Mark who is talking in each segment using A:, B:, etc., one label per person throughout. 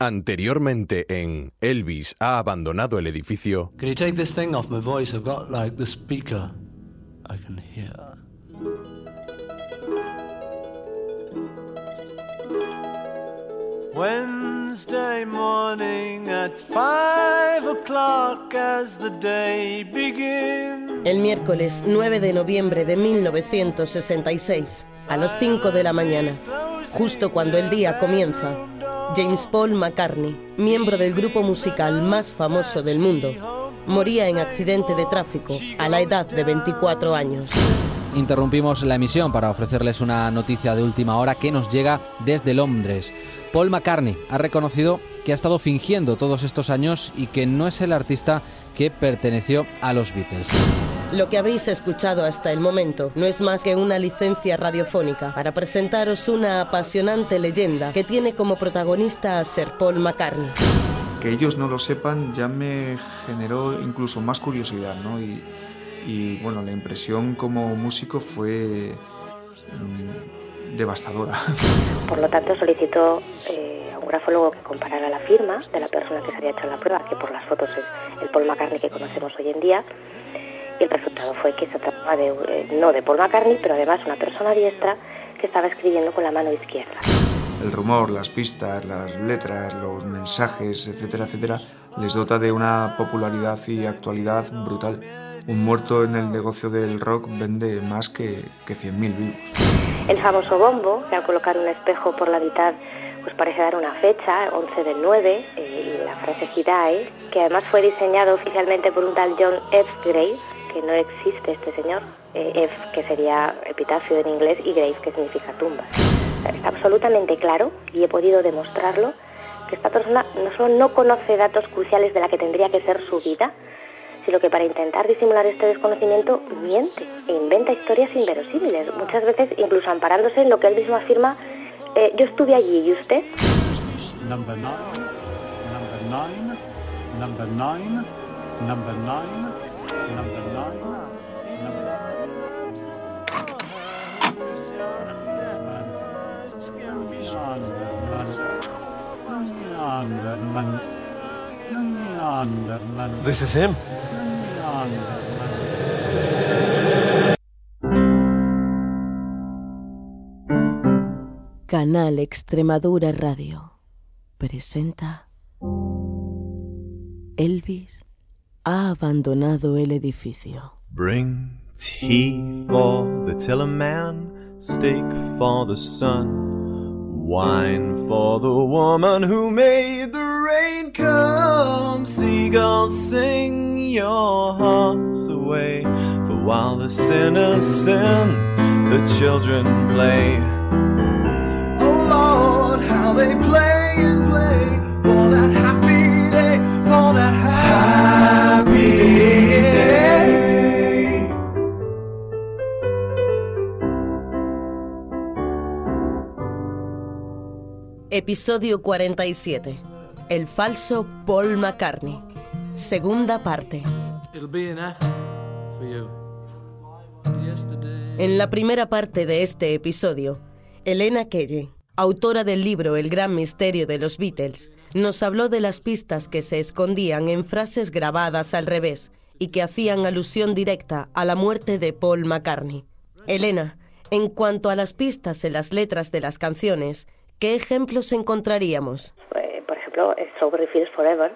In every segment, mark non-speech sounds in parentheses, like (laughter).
A: Anteriormente en Elvis ha abandonado el edificio.
B: Can you take this thing off my voice? I've got like the speaker. I can hear.
C: Wednesday morning at five o'clock as the day begins.
D: El miércoles 9 de noviembre de 1966, a las 5 de la mañana, justo cuando el día comienza, James Paul McCartney, miembro del grupo musical más famoso del mundo, moría en accidente de tráfico a la edad de 24 años.
E: Interrumpimos la emisión para ofrecerles una noticia de última hora que nos llega desde Londres. Paul McCartney ha reconocido que ha estado fingiendo todos estos años y que no es el artista que perteneció a los Beatles.
D: Lo que habéis escuchado hasta el momento no es más que una licencia radiofónica para presentaros una apasionante leyenda que tiene como protagonista a Sir Paul McCartney.
F: Que ellos no lo sepan ya me generó incluso más curiosidad, ¿no? Y, y bueno, la impresión como músico fue mm, devastadora. (laughs)
G: Por lo tanto, solicitó eh, a un grafólogo que comparara la firma de la persona que se había hecho la prueba, que por las fotos es el Paul McCartney que conocemos hoy en día, y el resultado fue que se trataba de, eh, no de Paul McCartney, pero además una persona diestra que estaba escribiendo con la mano izquierda.
F: El rumor, las pistas, las letras, los mensajes, etcétera, etcétera, les dota de una popularidad y actualidad brutal. Un muerto en el negocio del rock vende más que, que 100.000 vivos.
G: El famoso bombo, que al colocar un espejo por la mitad pues parece dar una fecha, 11 del 9, eh, y la frase died, que además fue diseñado oficialmente por un tal John F. Graves, que no existe este señor, eh, F que sería epitafio en inglés y Graves que significa tumba. Está absolutamente claro, y he podido demostrarlo, que esta persona no solo no conoce datos cruciales de la que tendría que ser su vida, sino que para intentar disimular este desconocimiento miente e inventa historias inverosímiles, muchas veces incluso amparándose en lo que él mismo afirma, eh, yo estuve allí, ¿y usted?
C: Number nine, number nine, number nine, number nine, number nine, number
H: This is him.
D: Canal Extremadura Radio presenta Elvis ha abandonado el edificio.
I: Bring tea for the tiller man, steak for the sun, wine for the woman who made the rain come. Seagulls sing your hearts away, for while the sinners sin, the children play. How they play and play for that happy day, for that happy day.
D: Episodio 47. El falso Paul McCartney. Segunda parte. En la primera parte de este episodio, Elena Kelle, autora del libro El gran misterio de los Beatles, nos habló de las pistas que se escondían en frases grabadas al revés y que hacían alusión directa a la muerte de Paul McCartney. Elena, en cuanto a las pistas en las letras de las canciones, ¿qué ejemplos encontraríamos?
G: Eh, por ejemplo, Strawberry Fields Forever,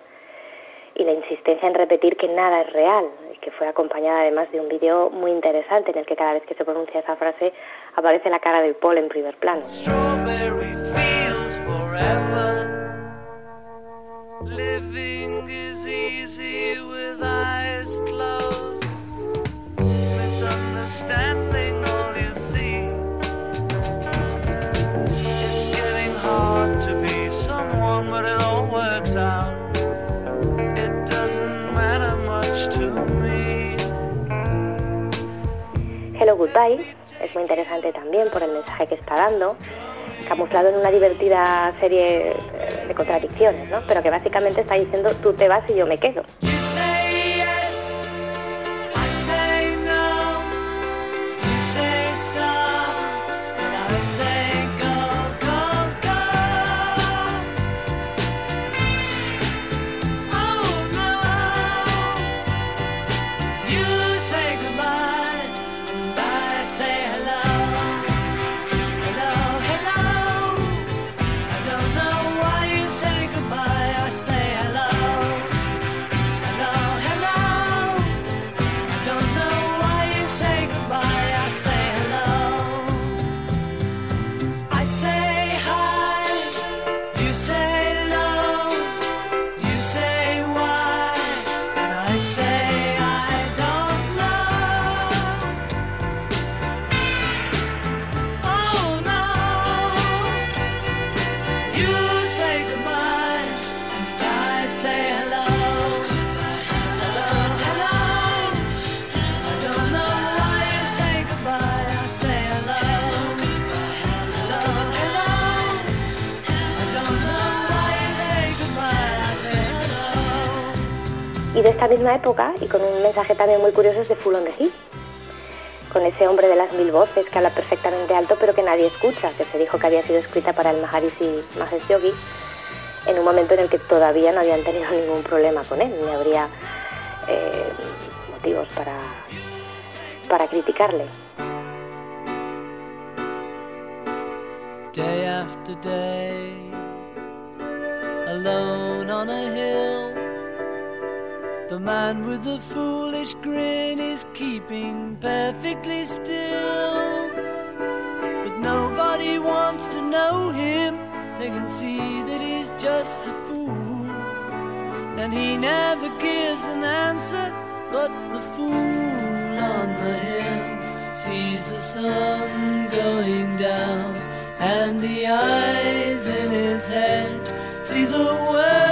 G: y la insistencia en repetir que nada es real, que fue acompañada además de un vídeo muy interesante en el que cada vez que se pronuncia esa frase aparece la cara de Paul en primer plano. Goodbye es muy interesante también por el mensaje que está dando, camuflado en una divertida serie eh, de contradicciones, ¿no? Pero que básicamente está diciendo tú te vas y yo me quedo. De esta misma época, y con un mensaje también muy curioso, es de Full on the con ese hombre de las mil voces que habla perfectamente alto pero que nadie escucha, que se dijo que había sido escrita para el Maharishi Mahesh Yogi en un momento en el que todavía no habían tenido (laughs) ningún problema con él, ni habría eh, motivos para, para criticarle.
B: The man with the foolish grin is keeping perfectly still. But nobody wants to know him, they can see that he's just a fool. And he never gives an answer, but the fool on the hill sees the sun going down and the eyes in his head see the world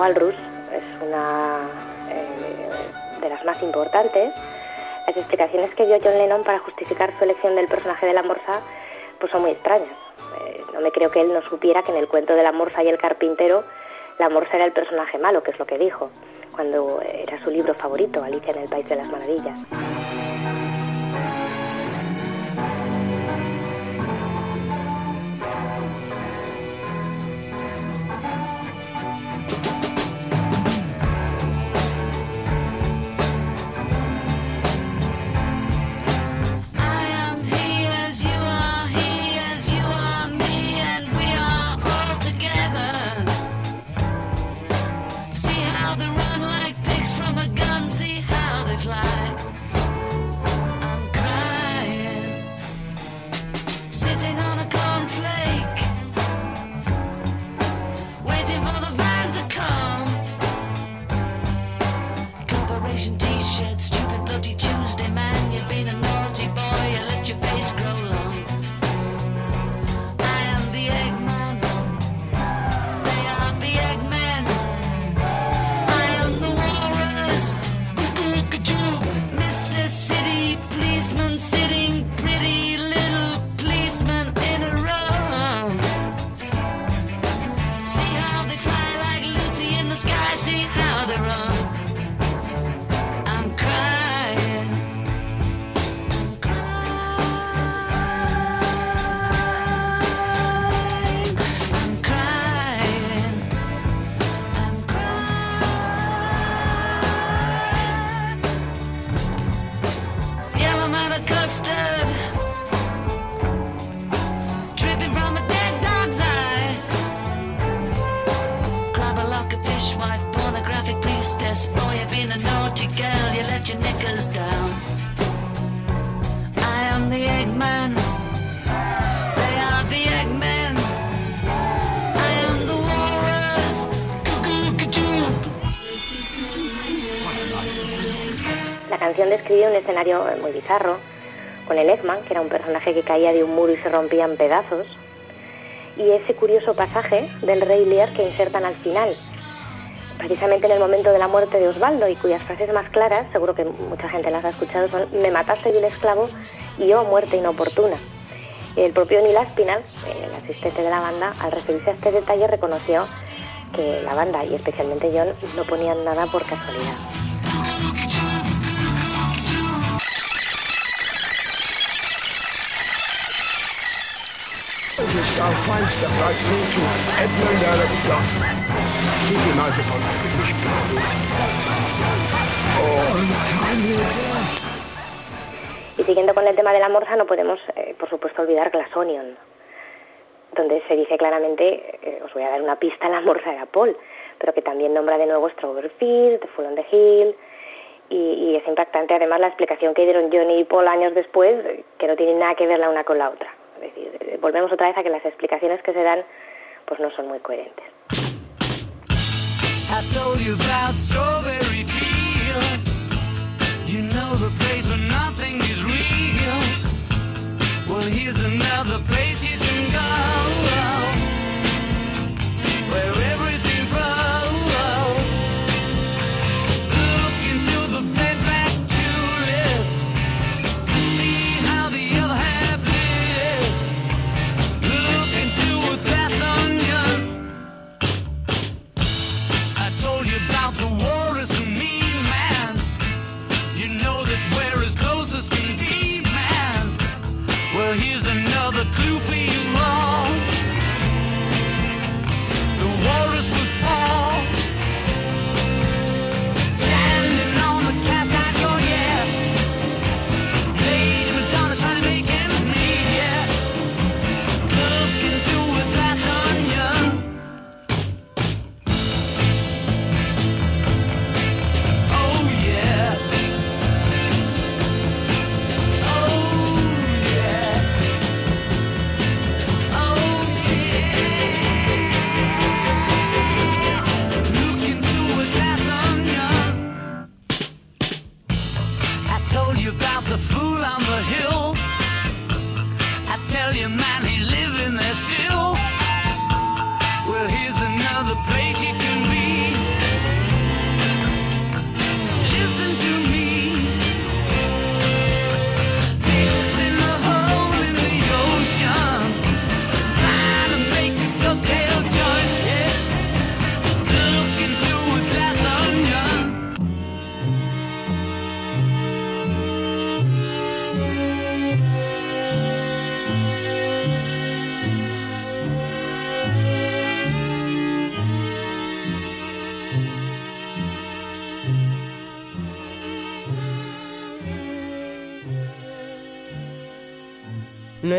G: Walrus es una eh, de las más importantes. Las explicaciones que dio John Lennon para justificar su elección del personaje de la morsa pues son muy extrañas. Eh, no me creo que él no supiera que en el cuento de la morsa y el carpintero la morsa era el personaje malo, que es lo que dijo, cuando era su libro favorito, Alicia en el País de las Maravillas. Un escenario muy bizarro, con el Eggman, que era un personaje que caía de un muro y se rompía en pedazos, y ese curioso pasaje del Rey Lear que insertan al final, precisamente en el momento de la muerte de Osvaldo, y cuyas frases más claras, seguro que mucha gente las ha escuchado, son me mataste vil esclavo y yo muerte inoportuna. El propio Neil Aspinall, el asistente de la banda, al referirse a este detalle reconoció que la banda y especialmente John no ponían nada por casualidad. Y siguiendo con el tema de la morsa, no podemos, eh, por supuesto, olvidar Glass Onion, donde se dice claramente, eh, os voy a dar una pista, la morsa era Paul, pero que también nombra de nuevo Strawberry Fields, The Full on the Hill,
J: Y, y es impactante además la explicación que dieron Johnny y Paul años después, que no tienen nada que ver la una con la otra. Es decir, eh, volvemos otra vez a que las explicaciones que se dan pues no son muy coherentes.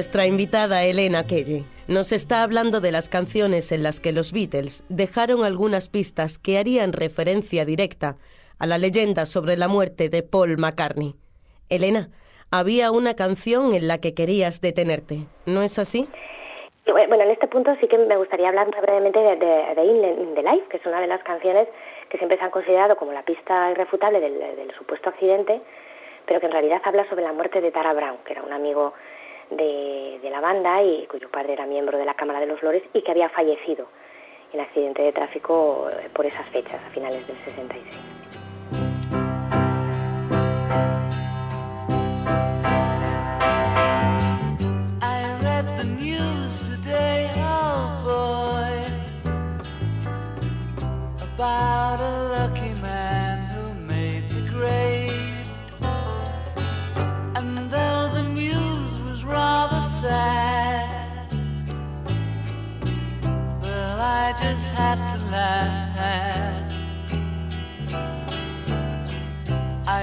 D: Nuestra invitada Elena Kelle nos está hablando de las canciones en las que los Beatles dejaron algunas pistas que harían referencia directa a la leyenda sobre la muerte de Paul McCartney. Elena, había una canción en la que querías detenerte, ¿no es así?
J: Y Bueno, en este punto sí que me gustaría hablar brevemente de, de, the Life, que es una de las canciones que siempre se han considerado como la pista irrefutable del supuesto accidente, pero que en realidad habla sobre la muerte de Tara Brown, que era un amigo de, la banda y cuyo padre era miembro de la Cámara de los Flores y que había fallecido en accidente de tráfico eh, por esas fechas, a finales del 66.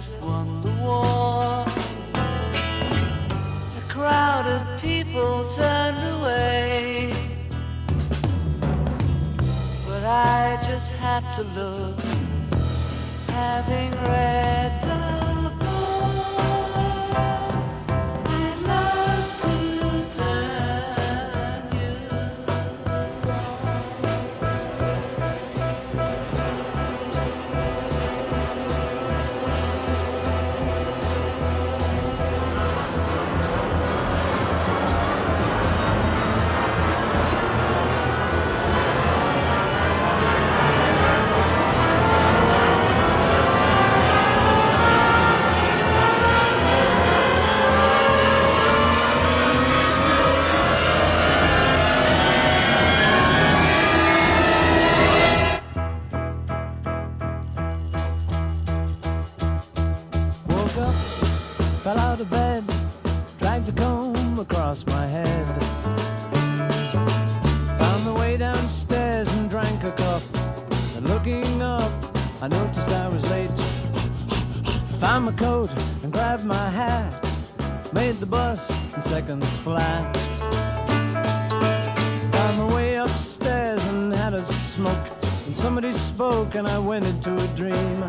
K: just won the war. A crowd of people turned away. But I just had to look, having read the
J: coat and grabbed my hat. Made the bus in seconds flat. Found my way upstairs and had a smoke. And somebody spoke and I went into a dream.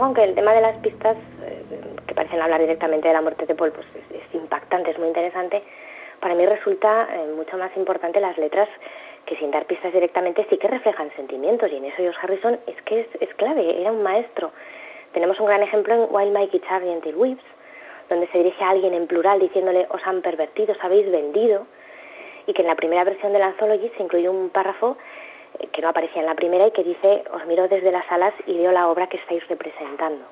B: Embargo, aunque el tema de las pistas, eh, que parecen hablar directamente de la muerte de Paul, pues es, es impactante, es muy interesante, para mí resulta eh, mucho más importante las letras que sin dar pistas directamente sí que reflejan sentimientos y en eso George Harrison es que es, es clave, era un maestro. Tenemos un gran ejemplo en Wild Mikey Charlie and the Weaves, donde se dirige a alguien en plural diciéndole os han pervertido, os habéis vendido, y que en la primera versión de la Anthology se incluye un párrafo que no aparecía en la primera y que dice os miro desde las alas y veo la obra que estáis representando.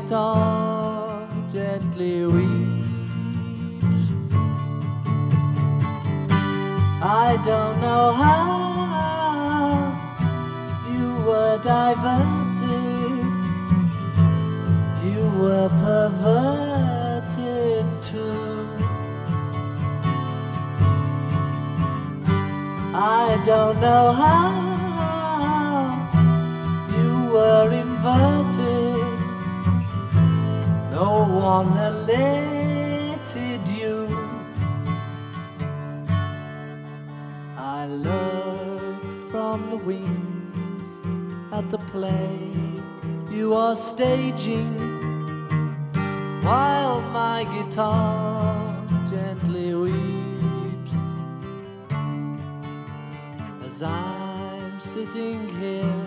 J: Guitar gently weeps. I don't know how you were diverted, you were perverted too. I don't know how you were inverted. No one elected you. I look from
B: the wings at the play you are staging while my guitar gently weeps as I'm sitting here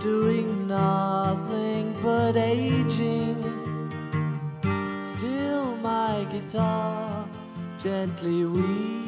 B: doing nothing but aging. My guitar gently weeps.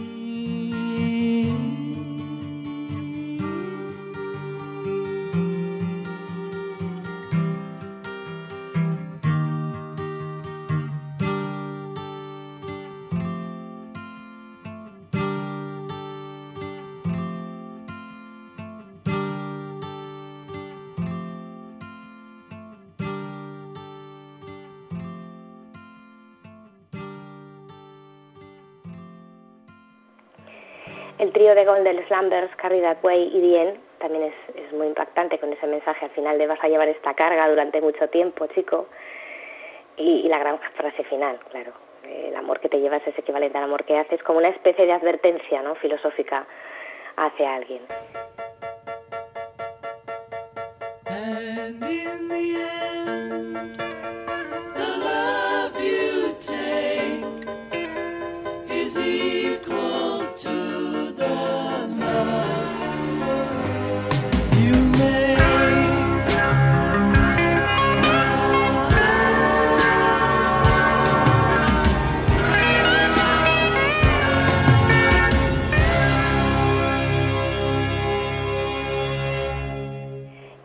G: El trío de Golden Slumbers, Carrie That Way y Dien también es, muy impactante con ese mensaje al final de vas a llevar esta carga durante mucho tiempo, chico. Y, la gran frase final, claro. El amor que te llevas es equivalente al amor que haces, como una especie de advertencia ¿no? filosófica hacia alguien.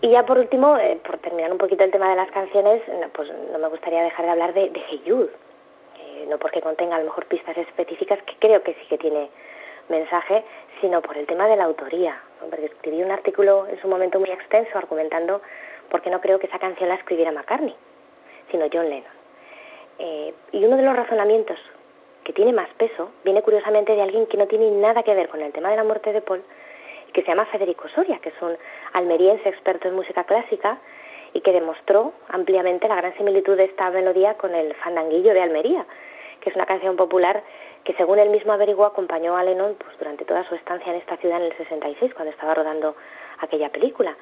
G: Y ya por último, eh, por terminar un poquito el tema de las canciones, no, pues no me gustaría dejar de hablar de, de Hey no porque contenga a lo mejor pistas específicas, que creo que sí que tiene mensaje, sino por el tema de la autoría. Porque escribí un artículo en su momento muy extenso argumentando por qué no creo que esa canción la escribiera McCartney, sino John Lennon. Eh, y uno de los razonamientos que tiene más peso viene curiosamente de alguien que no tiene nada que ver con el tema de la muerte de Paul, que se llama Federico Soria, que es un almeriense experto en música clásica y que demostró ampliamente la gran similitud de esta melodía con el Fandanguillo de Almería, que es una canción popular que según él mismo averiguó acompañó a Lennon pues, durante toda su estancia en esta ciudad en el 66, cuando estaba rodando aquella película,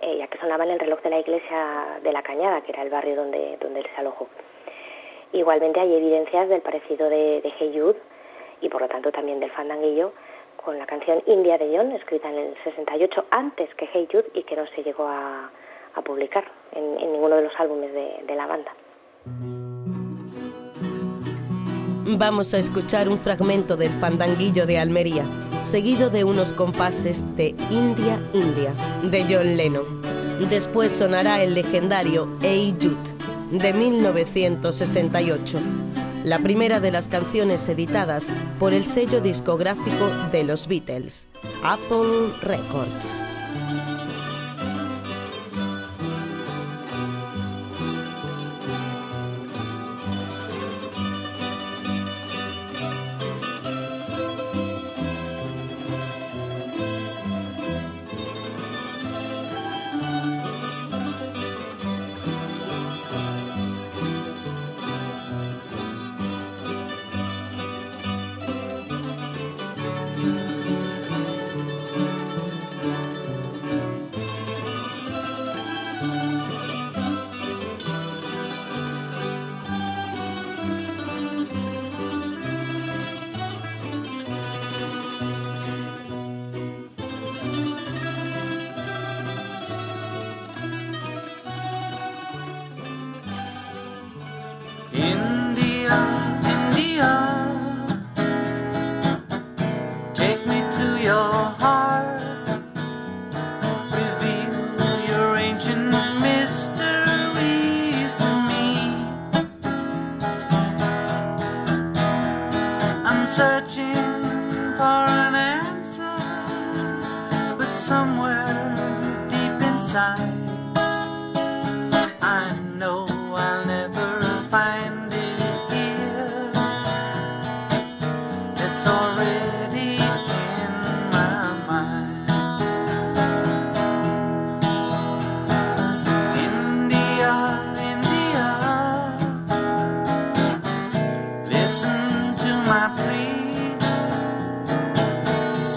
G: eh, ya que sonaba en el reloj de la iglesia de La Cañada, que era el barrio donde, donde él se alojó. Igualmente hay evidencias del parecido de, de y por lo tanto también del Fandanguillo con la canción India de John, escrita en el 68 antes que Hey Jude y que no se llegó a, publicar en, ninguno de los álbumes de, de la banda.
D: Vamos a escuchar un fragmento del Fandanguillo de Almería, seguido de unos compases de India, India, de John Lennon. Después sonará el legendario Hey Jude, de 1968, la primera de las canciones editadas por el sello discográfico de los Beatles, Apple Records.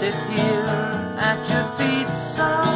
B: Sit here at your feet so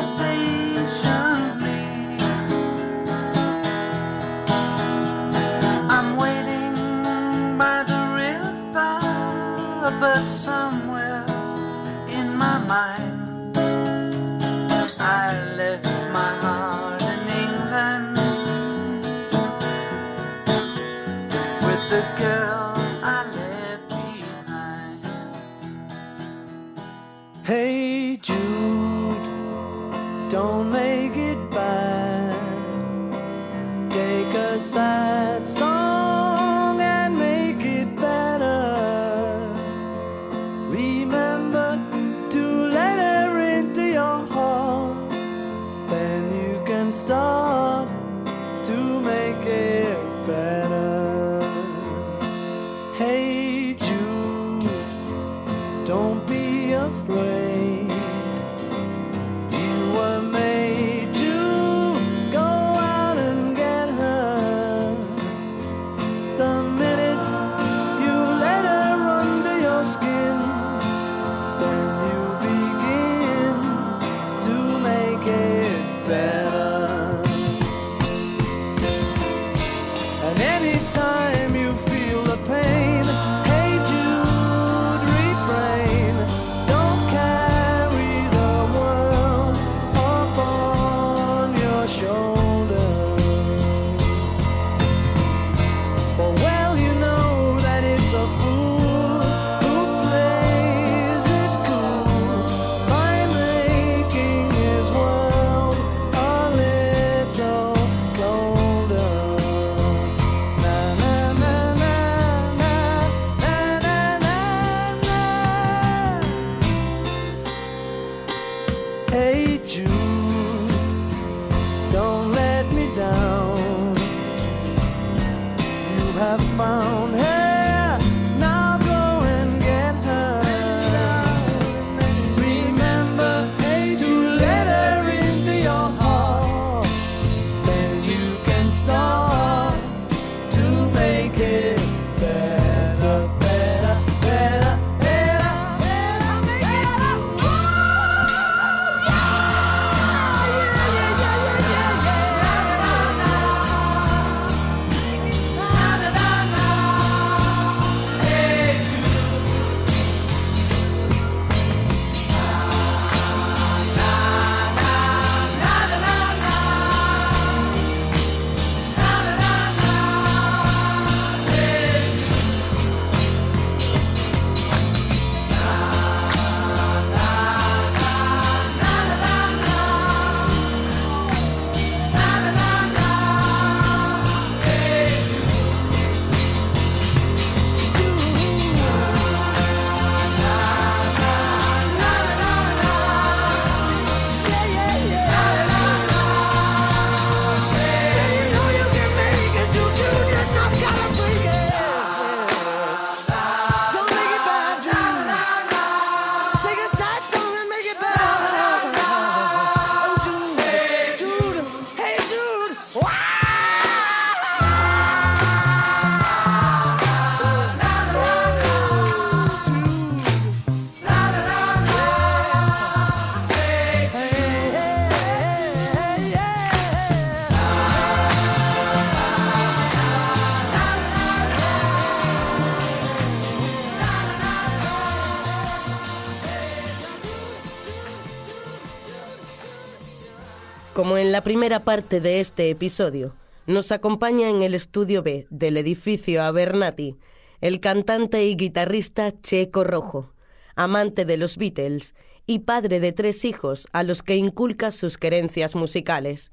D: la primera parte de este episodio, nos acompaña en el estudio B del edificio Abernathy el cantante y guitarrista Checo Rojo, amante de los Beatles y padre de tres hijos a los que inculca sus querencias musicales.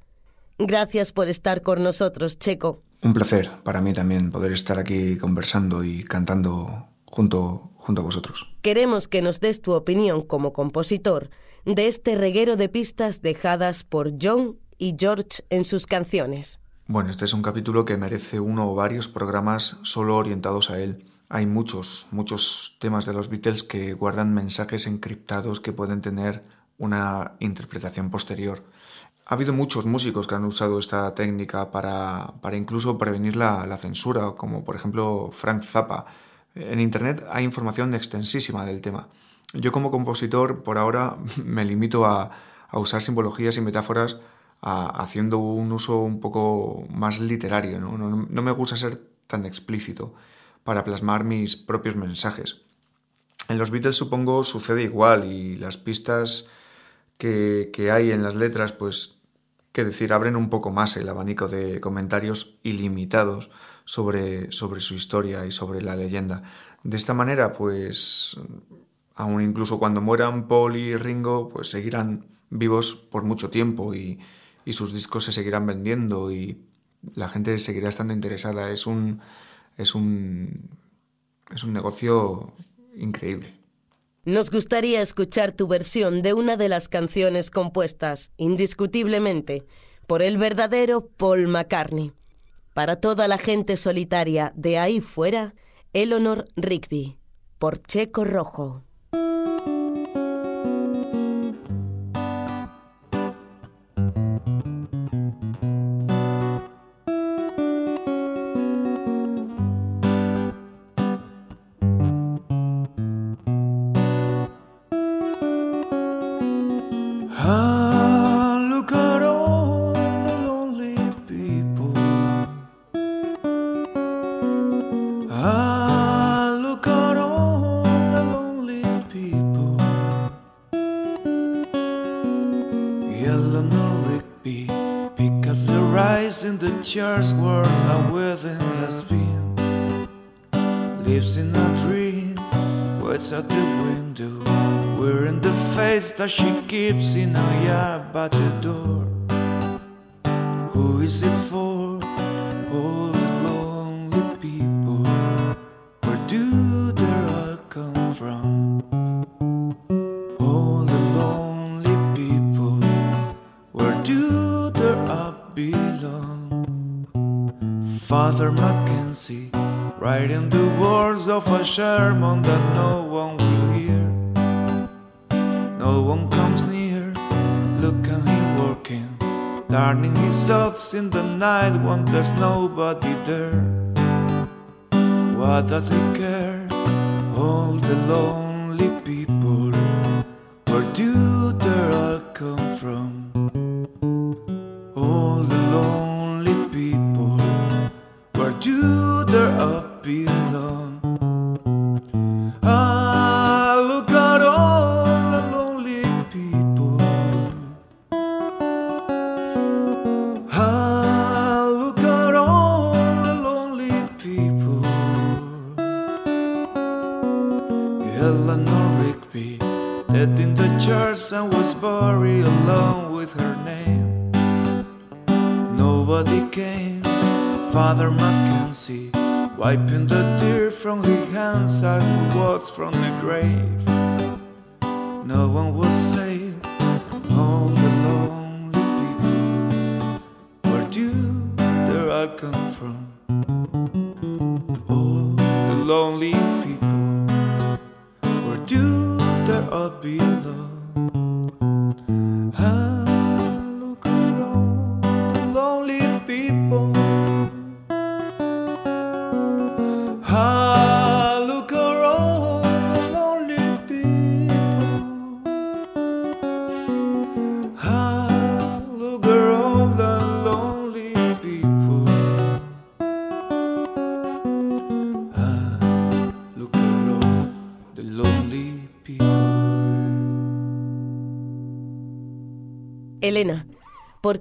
D: Gracias por estar con nosotros, Checo.
F: Un placer para mí también poder estar aquí conversando y cantando junto, junto a vosotros.
D: Queremos que nos des tu opinión como compositor de este reguero de pistas dejadas por John y George en sus canciones.
F: Bueno, este es un capítulo que merece uno o varios programas solo orientados a él. Hay muchos, muchos temas de los Beatles que guardan mensajes encriptados que pueden tener una interpretación posterior. Ha habido muchos músicos que han usado esta técnica para, para incluso prevenir la, censura, como por ejemplo Frank Zappa. En Internet hay información extensísima del tema. yo como compositor por ahora (laughs) me limito a usar simbologías y metáforas haciendo un uso un poco más literario. ¿no? No, me gusta ser tan explícito para plasmar mis propios mensajes. En los Beatles supongo sucede igual y las pistas que, que hay en las letras, pues, qué decir, abren un poco más el abanico de comentarios ilimitados sobre, sobre su historia y sobre la leyenda. De esta manera, pues, aun incluso cuando mueran Paul y Ringo, pues seguirán vivos por mucho tiempo y, y sus discos se seguirán vendiendo y la gente seguirá estando interesada. Es un, es un, es un negocio increíble.
D: Nos gustaría escuchar tu versión de una de las canciones compuestas, indiscutiblemente, por el verdadero Paul McCartney. Para toda la gente solitaria de ahí fuera, Eleanor Rigby, por Checo Rojo.
L: Sermon that no one will hear. No one comes near, look at him working, learning his thoughts in the night when there's nobody there. What does he care? All the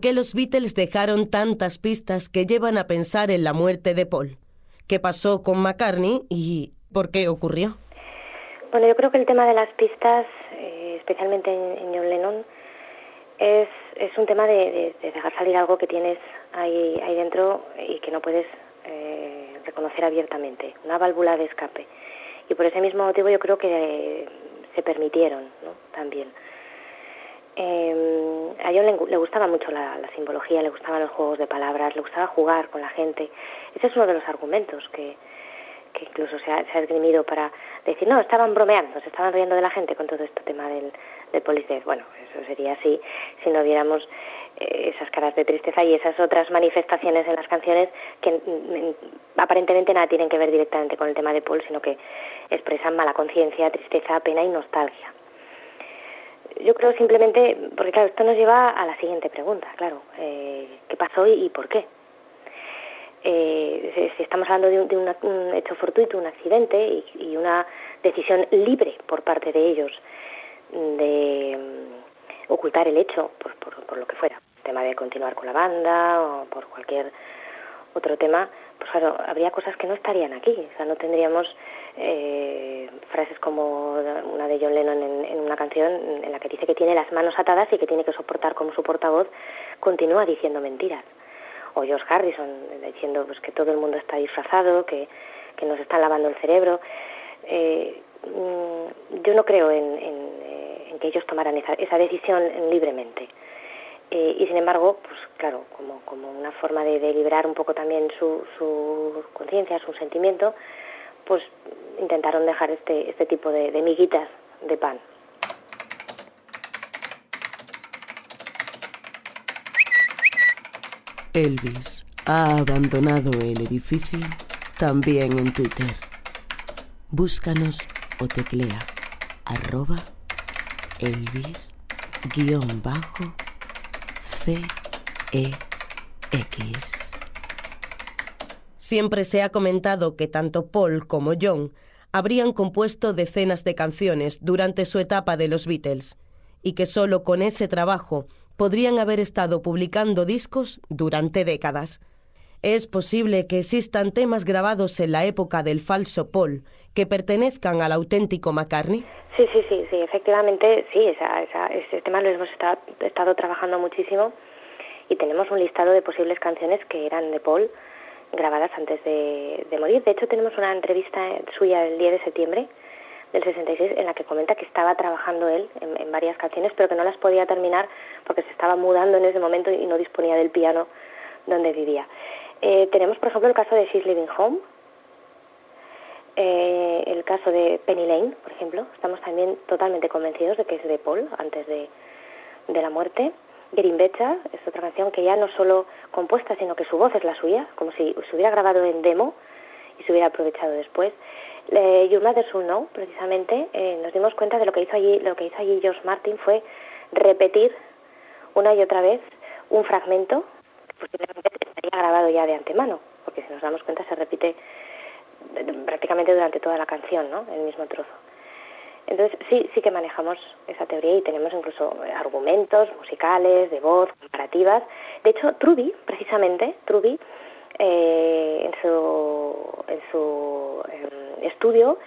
D: qué los Beatles dejaron tantas pistas que llevan a pensar en la muerte de Paul? ¿Qué pasó con McCartney y por qué ocurrió?
G: Bueno, yo creo que el tema de las pistas, eh, especialmente en, en John Lennon, es, es un tema de, de- de dejar salir algo que tienes ahí, ahí dentro y que no puedes eh, reconocer abiertamente, una válvula de escape. Y por ese mismo motivo yo creo que eh, se permitieron ¿no? también. Eh, a John le, gu- le gustaba mucho la, simbología, le gustaban los juegos de palabras, le gustaba jugar con la gente. Ese es uno de los argumentos que, que incluso se ha, se ha esgrimido para decir, no, estaban bromeando, se estaban riendo de la gente con todo este tema del, del. Bueno, eso sería así si no viéramos eh, esas caras de tristeza y esas otras manifestaciones en las canciones que mm, mm, aparentemente nada tienen que ver directamente con el tema de Paul, sino que expresan mala conciencia, tristeza, pena y nostalgia. Yo creo simplemente, porque claro, esto nos lleva a la siguiente pregunta, claro, eh, ¿qué pasó y, y por qué? Eh, si- estamos hablando de, un, de un hecho fortuito, un accidente y, y una decisión libre por parte de ellos de mm, ocultar el hecho por, por, por lo que fuera, el tema de continuar con la banda o por cualquier otro tema, pues claro, habría cosas que no estarían aquí, o sea, no tendríamos eh, frases como una de John Lennon en, en una canción en la que dice que tiene las manos atadas y que tiene que soportar como su portavoz, continúa diciendo mentiras o George Harrison diciendo pues que todo el mundo está disfrazado, que, que nos están lavando el cerebro. Eh, mm, yo no creo en, en, eh, en que ellos tomaran esa, esa decisión libremente. Eh, y sin embargo, pues claro, como, como una forma de, de liberar un poco también su, su conciencia, su sentimiento, pues intentaron dejar este, este tipo de, de miguitas de pan.
D: Elvis ha abandonado el edificio también en Twitter. Búscanos o teclea arroba Elvis guion bajo C E X. Siempre se ha comentado que tanto Paul como John habrían compuesto decenas de canciones durante su etapa de los Beatles y que solo con ese trabajo podrían haber estado publicando discos durante décadas. Es posible que existan temas grabados en la época del falso Paul que pertenezcan al auténtico McCartney.
G: Sí, sí, sí, sí, efectivamente, sí, esa, esa, ese tema lo hemos estado, estado trabajando muchísimo y tenemos un listado de posibles canciones que eran de Paul grabadas antes de, morir. De hecho, tenemos una entrevista suya el 10 de septiembre del 66 en la que comenta que estaba trabajando él en, en varias canciones, pero que no las podía terminar porque se estaba mudando en ese momento y no disponía del piano donde vivía. Eh, tenemos, por ejemplo, el caso de She's Living Home, eh, el caso de Penny Lane, por ejemplo, estamos también totalmente convencidos de que es de Paul antes de, de la muerte. Better es otra canción que ya no solo compuesta, sino que su voz es la suya, como si se hubiera grabado en demo y se hubiera aprovechado después. Eh, Your Mother Should Know, precisamente, eh, nos dimos cuenta de lo que hizo allí, lo que hizo allí George Martin fue repetir una y otra vez un fragmento que posiblemente estaría grabado ya de antemano, porque si nos damos cuenta se repite prácticamente durante toda la canción, ¿no? El mismo trozo. Entonces sí, sí que manejamos esa teoría y tenemos incluso argumentos musicales, de voz, comparativas. De hecho, Truby, precisamente, Truby, eh, en su, en su eh, estudio,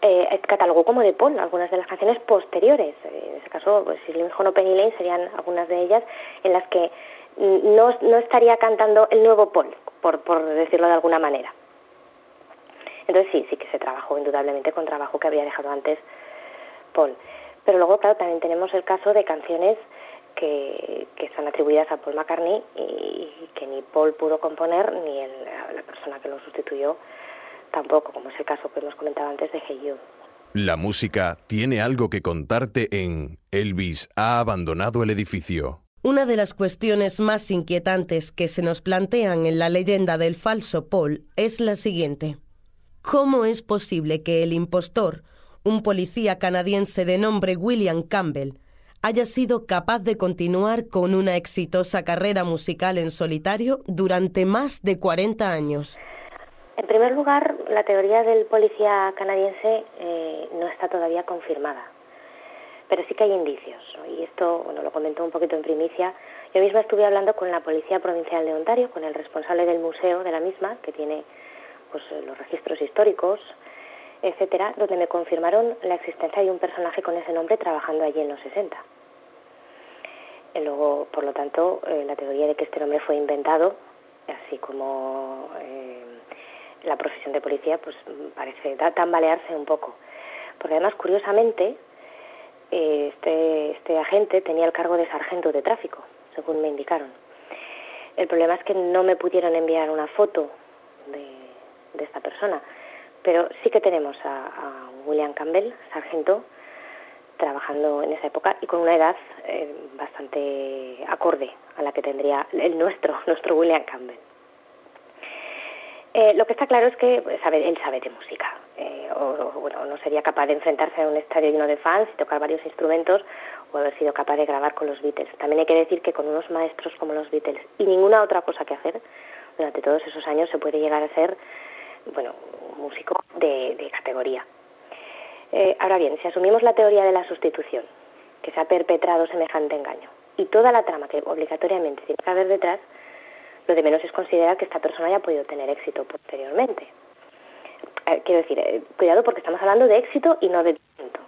G: eh, catalogó como de Paul algunas de las canciones posteriores. En ese caso, pues, Slim o Penny Lane serían algunas de ellas en las que no, no estaría cantando el nuevo Paul, por, por decirlo de alguna manera. Entonces sí, sí que se trabajó indudablemente con trabajo que había dejado antes Paul. Pero luego, claro, también tenemos el caso de canciones que, que están atribuidas a Paul McCartney y que ni Paul pudo componer ni el, la persona que lo sustituyó tampoco, como es el caso que hemos comentado antes de Hey You.
A: La música tiene algo que contarte en Elvis ha abandonado el edificio.
D: Una de las cuestiones más inquietantes que se nos plantean en la leyenda del falso Paul es la siguiente. ¿Cómo es posible que el impostor, un policía canadiense de nombre William Campbell, haya sido capaz de continuar con una exitosa carrera musical en solitario durante más de 40 años?
G: En primer lugar, la teoría del policía canadiense eh, no está todavía confirmada, pero sí que hay indicios. Y esto, bueno, lo comentó un poquito en primicia. Yo misma estuve hablando con la Policía Provincial de Ontario, con el responsable del museo de la misma, que tiene pues los registros históricos, etcétera, donde me confirmaron la existencia de un personaje con ese nombre trabajando allí en los 60. Y luego, por lo tanto, eh, la teoría de que este nombre fue inventado, así como eh, la profesión de policía, pues parece tambalearse un poco. Porque además, curiosamente, eh, este, este agente tenía el cargo de sargento de tráfico, según me indicaron. El problema es que no me pudieron enviar una foto de, de esta persona, pero sí que tenemos a, a William Campbell, sargento, trabajando en esa época y con una edad eh, bastante acorde a la que tendría el nuestro, (laughs) nuestro William Campbell. Eh, lo que está claro es que pues, sabe, él sabe de música. Eh, o, bueno, no sería capaz de enfrentarse a un estadio lleno de fans y tocar varios instrumentos o haber sido capaz de grabar con los Beatles. También hay que decir que con unos maestros como los Beatles y ninguna otra cosa que hacer, durante todos esos años se puede llegar a ser, bueno, un músico de, de categoría. Eh, ahora bien, si asumimos la teoría de la sustitución, que se ha perpetrado semejante engaño, y toda la trama que obligatoriamente tiene que haber detrás, lo de menos es considerar que esta persona haya podido tener éxito posteriormente. Eh, quiero decir, eh, cuidado porque estamos hablando de éxito y no de talento.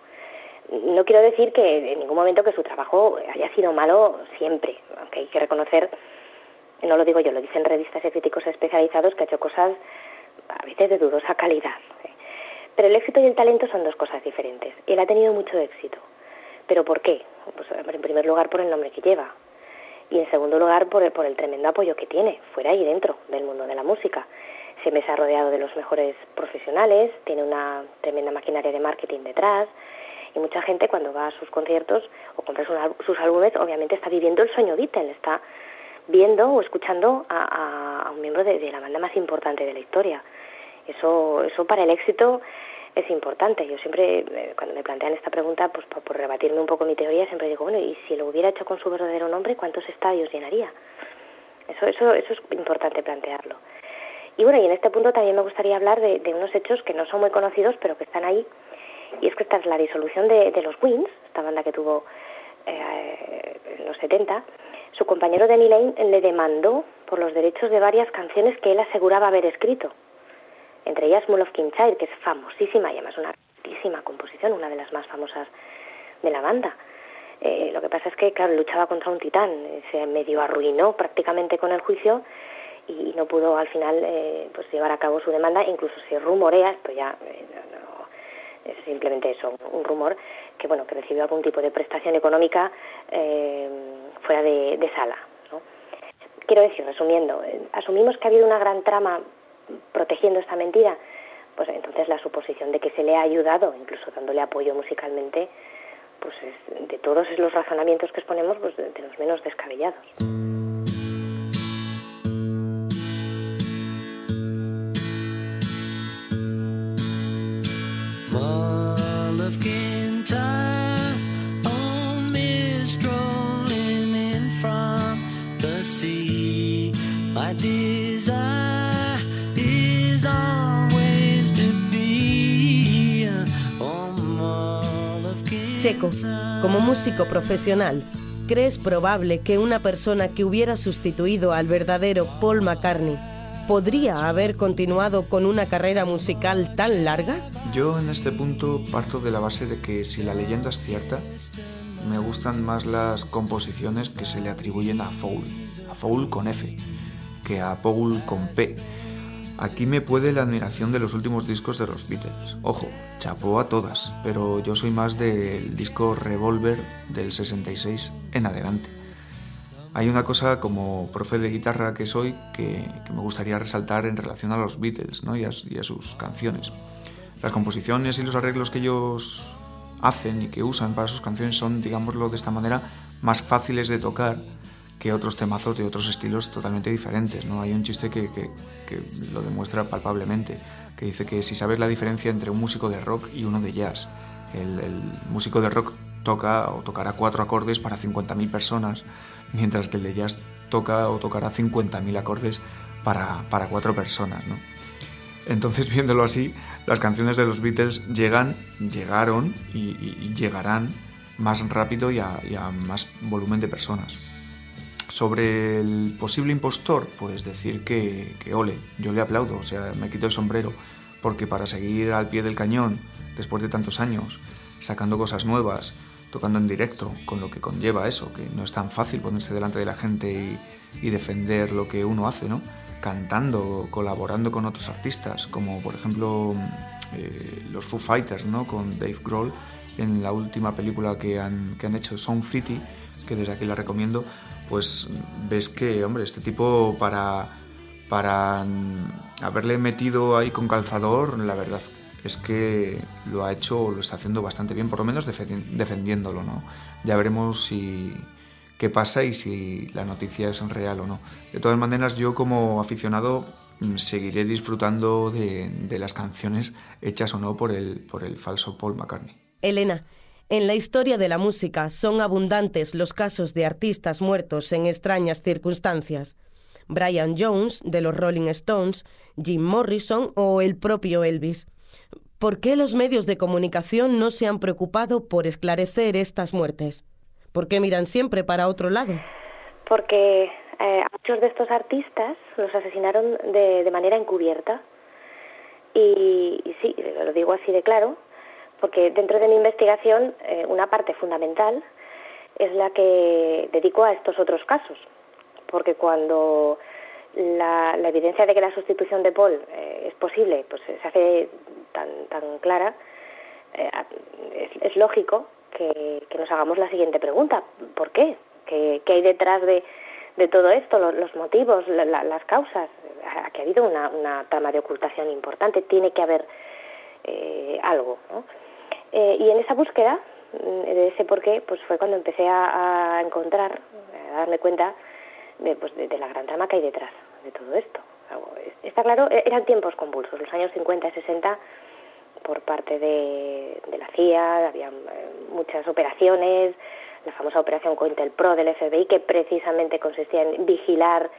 G: No quiero decir que en ningún momento que su trabajo haya sido malo siempre, aunque hay que reconocer, no lo digo yo, lo dicen revistas y críticos especializados que ha hecho cosas a veces de dudosa calidad. Pero el éxito y el talento son dos cosas diferentes. Él ha tenido mucho éxito. ¿Pero por qué? Pues en primer lugar por el nombre que lleva. Y en segundo lugar por el, por el tremendo apoyo que tiene, fuera y dentro del mundo de la música. Siempre se ha rodeado de los mejores profesionales, tiene una tremenda maquinaria de marketing detrás. Y mucha gente cuando va a sus conciertos o compra sus álbumes, obviamente está viviendo el sueño Beatle, está viendo o escuchando a, a, un miembro de, la banda más importante de la historia. Eso, eso para el éxito es importante. Yo siempre, eh, cuando me plantean esta pregunta, pues por, rebatirme un poco mi teoría, siempre digo, bueno, y si lo hubiera hecho con su verdadero nombre, ¿cuántos estadios llenaría? Eso, eso, eso es importante plantearlo. Y bueno, y en este punto también me gustaría hablar de, de unos hechos que no son muy conocidos, pero que están ahí. Y es que esta es la disolución de, de los Wings, esta banda que tuvo eh, en los 70. Su compañero Danny Lane le demandó por los derechos de varias canciones que él aseguraba haber escrito entre ellas Mull of que es famosísima y además una altísima composición, una de las más famosas de la banda. Eh, lo que pasa es que, claro, luchaba contra un titán, eh, se medio arruinó prácticamente con el juicio y no pudo al final eh, pues llevar a cabo su demanda, incluso se rumorea, esto ya eh, no, es simplemente eso, un rumor, que bueno, que recibió algún tipo de prestación económica eh, fuera de, sala. ¿no? Quiero decir, resumiendo, eh, asumimos que ha habido una gran trama protegiendo esta mentira, pues entonces la suposición de que se le ha ayudado, incluso dándole apoyo musicalmente, pues es, de todos los razonamientos que exponemos, pues de los menos descabellados.
B: Of
D: Checo, como músico profesional, ¿crees probable que una persona que hubiera sustituido al verdadero Paul McCartney podría haber continuado con una carrera musical tan larga?
F: Yo en este punto parto de la base de que si la leyenda es cierta, me gustan más las composiciones que se le atribuyen a Foul, a Foul con F, que a Paul con P. Aquí me puede la admiración de los últimos discos de los Beatles. Ojo, chapó a todas, pero yo soy más del disco Revolver del 66 en adelante. Hay una cosa como profe de guitarra que soy que, me gustaría resaltar en relación a los Beatles ¿no? y, a, y a sus canciones. Las composiciones y los arreglos que ellos hacen y que usan para sus canciones son, digámoslo de esta manera, más fáciles de tocar que otros temazos de otros estilos totalmente diferentes. ¿no? Hay un chiste que, que, que, lo demuestra palpablemente, que dice que si sabes la diferencia entre un músico de rock y uno de jazz, el, el músico de rock toca o tocará cuatro acordes para 50.000 personas, mientras que el de jazz toca o tocará 50.000 acordes para, para cuatro personas. ¿no? Entonces, (laughs) viéndolo así, las canciones de los Beatles llegan, llegaron y, llegarán más rápido y y a, más volumen de personas. Sobre el posible impostor, pues decir que, ole, yo le aplaudo, o sea, me quito el sombrero, porque para seguir al pie del cañón, después de tantos años, sacando cosas nuevas, tocando en directo, con lo que conlleva eso, que no es tan fácil ponerse delante de la gente y, y defender lo que uno hace, ¿no? Cantando, colaborando con otros artistas, como por ejemplo eh, los Foo Fighters, ¿no? Con Dave Grohl en la última película que han, que han hecho, Sound City, que desde aquí la recomiendo, pues ves que, hombre, este tipo para, para mm, haberle metido ahí con calzador, la verdad es que lo ha hecho, lo está haciendo bastante bien, por lo menos defendi- defendiéndolo, ¿no? Ya veremos si qué pasa y si la noticia es real o no. De todas maneras, yo como aficionado mm, seguiré disfrutando de, de las canciones hechas o no por el, por el falso Paul McCartney.
D: Elena, en la historia de la música son abundantes los casos de artistas muertos en extrañas circunstancias. Brian Jones, de los Rolling Stones, Jim Morrison o el propio Elvis. ¿Por qué los medios de comunicación no se han preocupado por esclarecer estas muertes? ¿Por qué miran siempre para otro lado?
G: Porque eh, muchos de estos artistas los asesinaron de, de manera encubierta. Y, y sí, lo digo así de claro, porque dentro de mi investigación eh, una parte fundamental es la que dedico a estos otros casos. Porque cuando la, evidencia de que la sustitución de Paul eh, es posible pues se hace tan, tan clara, eh, es, lógico que, nos hagamos la siguiente pregunta. ¿Por qué? ¿Qué, hay detrás de, todo esto? Los, motivos, la- las causas. Aquí ha habido una, una trama de ocultación importante. Tiene que haber eh, algo. ¿no? Eh, y en esa búsqueda mm, de ese por qué, pues fue cuando empecé a, encontrar, a darme cuenta de, pues, de, la gran trama que hay detrás de todo esto. Está claro, e- eran tiempos convulsos, los años 50 y 60 por parte de, de la CIA, había eh, muchas operaciones, la famosa operación COINTELPRO del FBI, que precisamente consistía en vigilar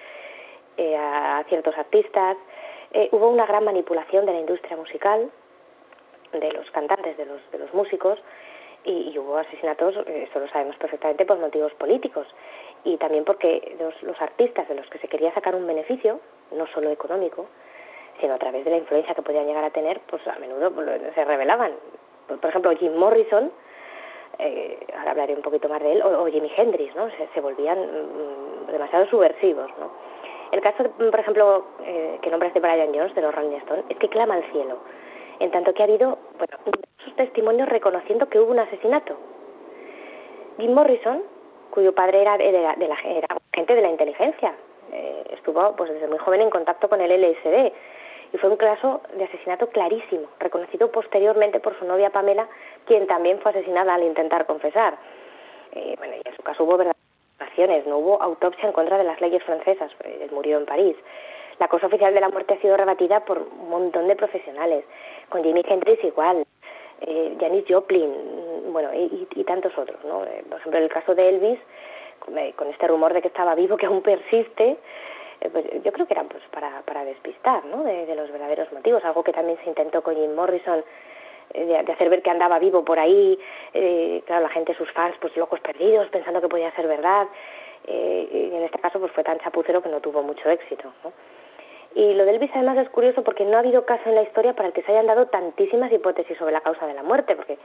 G: eh, a, a ciertos artistas. Eh, hubo una gran manipulación de la industria musical, de los cantantes, de los, de los músicos, y, y hubo asesinatos, eso lo sabemos perfectamente, por motivos políticos. Y también porque los, los artistas de los que se quería sacar un beneficio, no solo económico, sino a través de la influencia que podían llegar a tener, pues a menudo pues, se rebelaban. Por, ejemplo, Jim Morrison, eh, ahora hablaré un poquito más de él, o, o Jimi Hendrix, ¿no? Se, se volvían mm, demasiado subversivos, ¿no? El caso, por ejemplo, eh, que nombras de Brian Jones, de los Rolling Stones, es que clama al cielo, en tanto que ha habido, bueno, sus testimonios reconociendo que hubo un asesinato. Jim Morrison, cuyo padre era, de la, de la- era agente de la inteligencia, eh, estuvo pues desde muy joven en contacto con el LSD y fue un caso de asesinato clarísimo, reconocido posteriormente por su novia Pamela, quien también fue asesinada al intentar confesar. Eh, bueno, y en su caso hubo verdaderas no hubo autopsia en contra de las leyes francesas, eh, él murió en París. La causa oficial de la muerte ha sido rebatida por un montón de profesionales, con Jimi Hendrix igual, eh, Janis Joplin, bueno, y, y- tantos otros, ¿no? Eh, por ejemplo, el caso de Elvis, con, eh, con este rumor de que estaba vivo, que aún persiste, eh, pues yo creo que era pues para, para despistar, ¿no? De, de los verdaderos motivos, algo que también se intentó con Jim Morrison, de, de hacer ver que andaba vivo por ahí, eh, claro, la gente, sus fans, pues locos perdidos, pensando que podía ser verdad, eh, y en este caso pues fue tan chapucero que no tuvo mucho éxito, ¿no? Y lo de Elvis además es curioso porque no ha habido caso en la historia para el que se hayan dado tantísimas hipótesis sobre la causa de la muerte, porque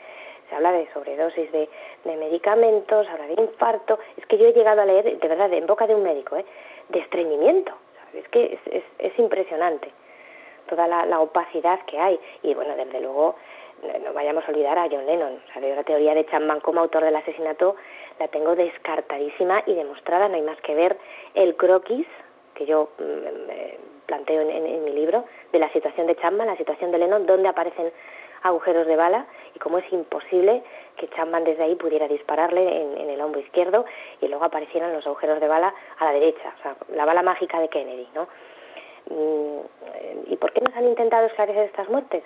G: se habla de sobredosis de, de medicamentos, habla de infarto, es que yo he llegado a leer, de verdad, en boca de un médico, ¿eh? de estreñimiento, es que es, es, es impresionante toda la, opacidad que hay. Y bueno, desde luego, no- vayamos a olvidar a John Lennon. O sea, la teoría de Chapman como autor del asesinato la tengo descartadísima y demostrada. No hay más que ver el croquis que yo mm, planteo en, en- mi libro de la situación de Chapman, la situación de Lennon, donde aparecen agujeros de bala y cómo es imposible que Chapman desde ahí pudiera dispararle en, en el hombro izquierdo y luego aparecieran los agujeros de bala a la derecha, o sea, la bala mágica de Kennedy, ¿no? Mm, ¿Y por qué no se han intentado esclarecer estas muertes?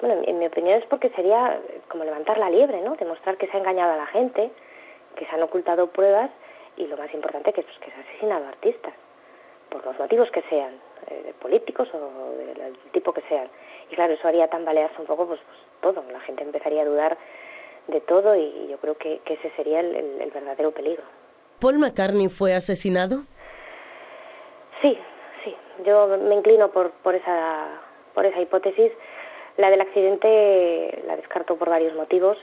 G: Bueno, en mi opinión es porque sería como levantar la liebre, ¿no? Demostrar que se ha engañado a la gente, que se han ocultado pruebas y lo más importante que, pues, que se ha asesinado a artistas, por los motivos que sean, eh, de políticos o del, del tipo que sean. Y claro, eso haría tambalearse un poco pues, pues todo, la gente empezaría a dudar de todo y yo creo que, que ese sería el, el- el verdadero peligro.
D: ¿Paul McCartney fue asesinado?
G: Sí, sí, yo me inclino por, por, esa, por esa hipótesis. La del accidente la descarto por varios motivos,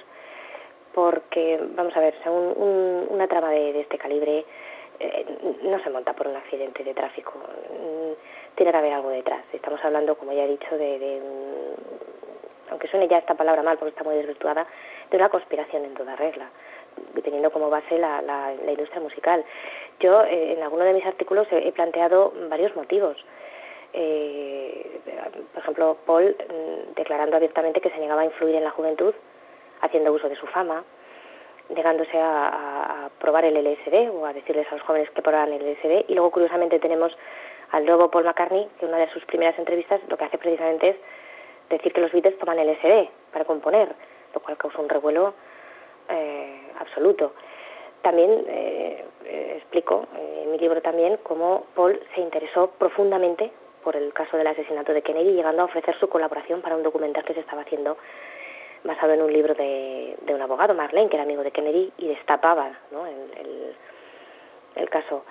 G: porque, vamos a ver, sea, un- un- una trama de, de este calibre eh, no se monta por un accidente de tráfico, tiene que haber algo detrás. Estamos hablando, como ya he dicho, de, de un- aunque suene ya esta palabra mal porque está muy desvirtuada, de una conspiración en toda regla, teniendo como base la, la, la industria musical. Yo, eh, en alguno de mis artículos, he, he planteado varios motivos. eh, por ejemplo, Paul mm, declarando abiertamente que se negaba a influir en la juventud, haciendo uso de su fama, negándose a, a- a probar el LSD o a decirles a los jóvenes que probaran el LSD. Y luego, curiosamente, tenemos al nuevo Paul McCartney, que una de sus primeras entrevistas lo que hace precisamente es decir que los Beatles toman LSD para componer, lo cual causa un revuelo eh, absoluto. También eh, eh, explico en mi libro también cómo Paul se interesó profundamente por el caso del asesinato de Kennedy, llegando a ofrecer su colaboración para un documental que se estaba haciendo basado en un libro de, de un abogado, Marlene, que era amigo de Kennedy, y destapaba ¿no? el, el- el caso.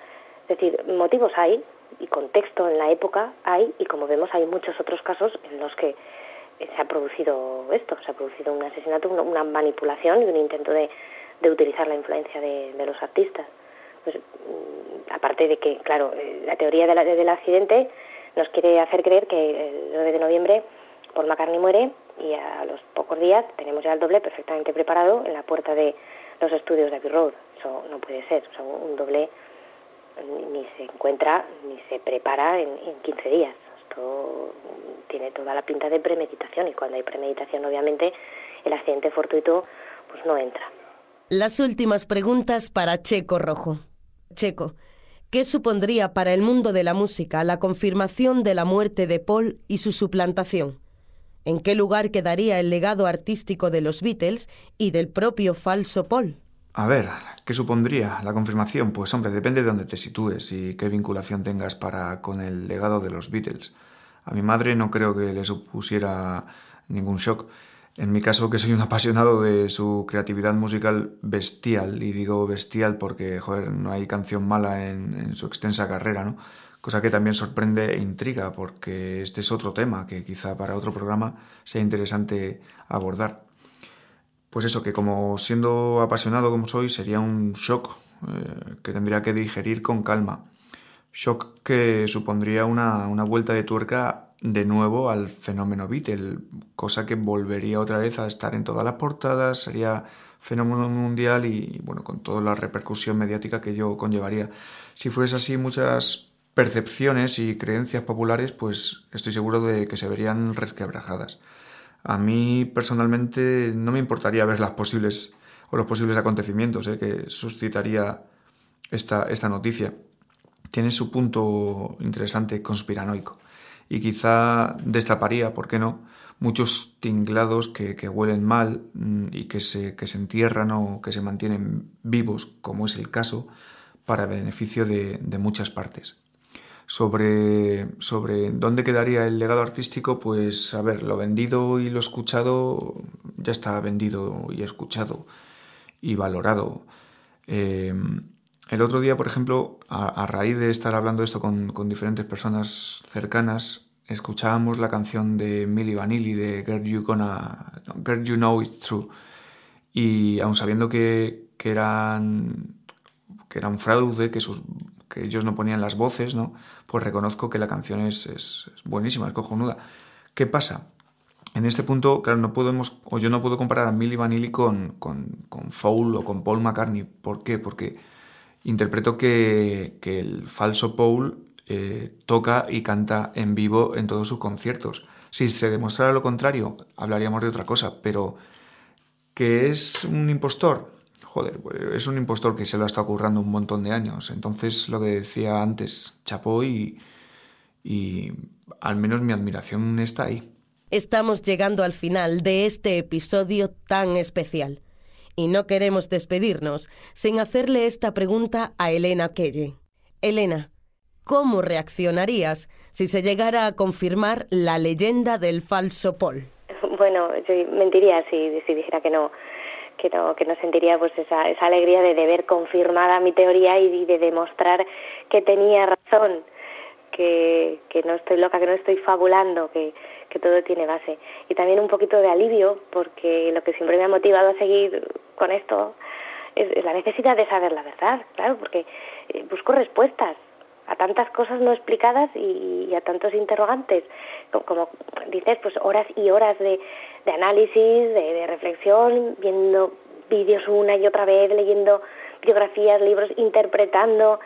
G: Es decir, motivos hay y contexto en la época hay, y como vemos hay muchos otros casos en los que eh, se ha producido esto, se ha producido un asesinato, una, manipulación y un intento de, de utilizar la influencia de, de los artistas. Pues, mm, aparte de que, claro, eh, la teoría de la- del accidente nos quiere hacer creer que el 9 de noviembre Paul McCartney muere y a los pocos días tenemos ya el doble perfectamente preparado en la puerta de los estudios de Abbey Road. Eso no puede ser. O sea, un doble ni- se encuentra ni se prepara en, en 15 días. Esto tiene toda la pinta de premeditación y cuando hay premeditación, obviamente, el accidente fortuito pues no entra.
D: Las últimas preguntas para Checo Rojo. Checo, ¿qué supondría para el mundo de la música la confirmación de la muerte de Paul y su suplantación? ¿En qué lugar quedaría el legado artístico de los Beatles y del propio falso Paul?
F: A ver, ¿qué supondría la confirmación? Pues hombre, depende de dónde te sitúes y qué vinculación tengas para con el legado de los Beatles. A mi madre no creo que le supusiera ningún shock. En mi caso, que soy un apasionado de su creatividad musical bestial, y digo bestial porque, no hay canción mala en, en su extensa carrera, ¿no? Cosa que también sorprende e intriga, porque este es otro tema que quizá para otro programa sea interesante abordar. Pues eso, que como siendo apasionado como soy, sería un shock eh, que tendría que digerir con calma. Shock que supondría una, una vuelta de tuerca de nuevo al fenómeno Beatle, cosa que volvería otra vez a estar en todas las portadas, sería fenómeno mundial y bueno, con toda la repercusión mediática que ello conllevaría. Si fuese así, muchas percepciones y creencias populares, pues estoy seguro de que se verían resquebrajadas. A mí personalmente no me importaría ver las posibles o los posibles acontecimientos eh, que suscitaría esta, esta noticia. Tiene su punto interesante conspiranoico y quizá destaparía, ¿por qué no?, muchos tinglados que, que huelen mal mm, y que se, que se entierran o que se mantienen vivos, como es el caso, para beneficio de, de muchas partes. Sobre, sobre dónde quedaría el legado artístico, pues a ver, lo vendido y lo escuchado ya está vendido y escuchado y valorado. Eh, el otro día, por ejemplo, a, raíz de estar hablando esto con, con, diferentes personas cercanas, escuchábamos la canción de Milli Vanilli de Girl You, Gonna, Girl you Know It's True. Y aun sabiendo que, que eran que era un fraude, que, sus, que ellos no ponían las voces, ¿no? Pues reconozco que la canción es, es, buenísima, es cojonuda. ¿Qué pasa? En este punto, claro, no podemos, o yo no puedo comparar a Milli Vanilli con, con, con Foul o con Paul McCartney. ¿Por qué? Porque interpreto que, que el falso Paul eh, toca y canta en vivo en todos sus conciertos. Si se demostrara lo contrario, hablaríamos de otra cosa, pero que es un impostor, joder, es un impostor que se lo ha estado currando un montón de años. Entonces, lo que decía antes, chapó y, y al menos mi admiración está ahí.
D: Estamos llegando al final de este episodio tan especial. Y no queremos despedirnos sin hacerle esta pregunta a Elena Kelle. Elena, ¿cómo reaccionarías si se llegara a confirmar la leyenda del falso Paul?
G: Bueno, yo mentiría si, si dijera que no, que no, que no sentiría pues esa, esa alegría de, de ver confirmada mi teoría y de demostrar que tenía razón, que, que no estoy loca, que no estoy fabulando, que, que todo tiene base. Y también un poquito de alivio, porque lo que siempre me ha motivado a seguir con esto es, es la necesidad de saber la verdad, claro, porque eh, busco respuestas a tantas cosas no explicadas y, y a tantos interrogantes. Como, como, dices, pues horas y horas de, de análisis, de, de, reflexión, viendo vídeos una y otra vez, leyendo biografías, libros, interpretando,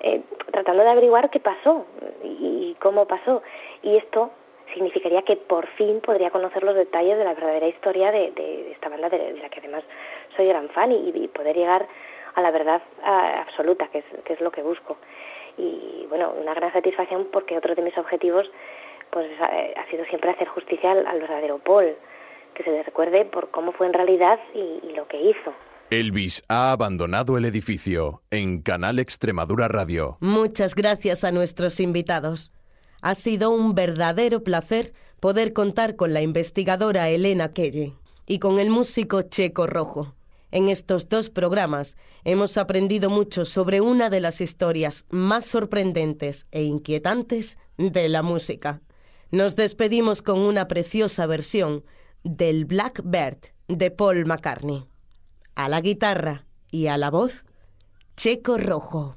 G: eh, tratando de averiguar qué pasó. Y, y cómo pasó. Y esto significaría que por fin podría conocer los detalles de la verdadera historia de, de esta banda, de, la que además soy gran fan, y, y poder llegar a la verdad a- absoluta, que es, que es lo que busco. Y bueno, una gran satisfacción porque otro de mis objetivos pues ha, ha sido siempre hacer justicia al, al verdadero Paul, que se le recuerde por cómo fue en realidad y, y lo que hizo.
A: Elvis ha abandonado el edificio en Canal Extremadura Radio.
D: Muchas gracias a nuestros invitados. Ha sido un verdadero placer poder contar con la investigadora Elena Kelle y con el músico Checo Rojo. En estos dos programas hemos aprendido mucho sobre una de las historias más sorprendentes e inquietantes de la música. Nos despedimos con una preciosa versión del Blackbird de Paul McCartney. A la guitarra y a la voz, Checo Rojo.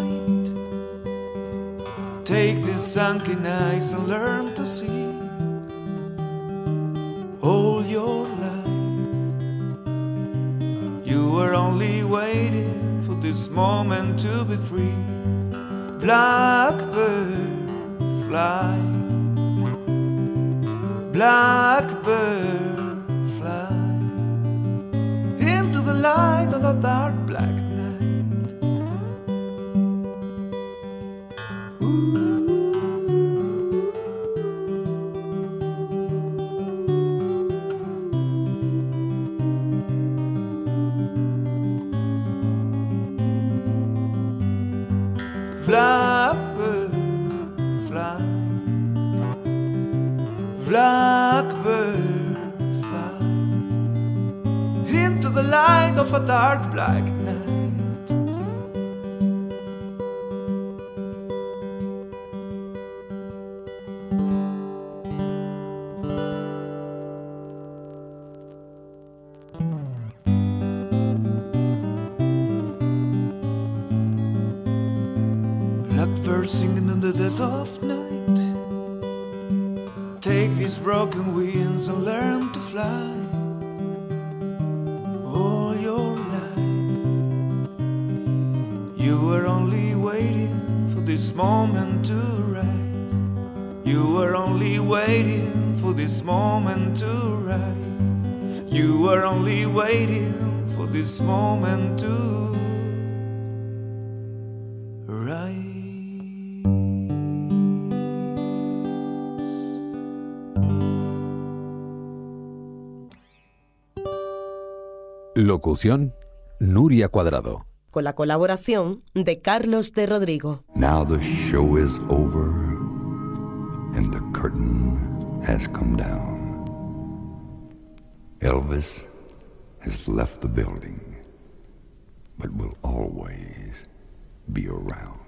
L: Take these sunken eyes and learn to see all your life. You were only waiting for this moment to be free. Blackbird, fly. Blackbird, fly into the light of the dark black
M: Locución, Nuria Cuadrado.
D: Con la colaboración de Carlos de Rodrigo.
N: Now the show is over and the curtain has come down. Elvis has left the building, but will always be around.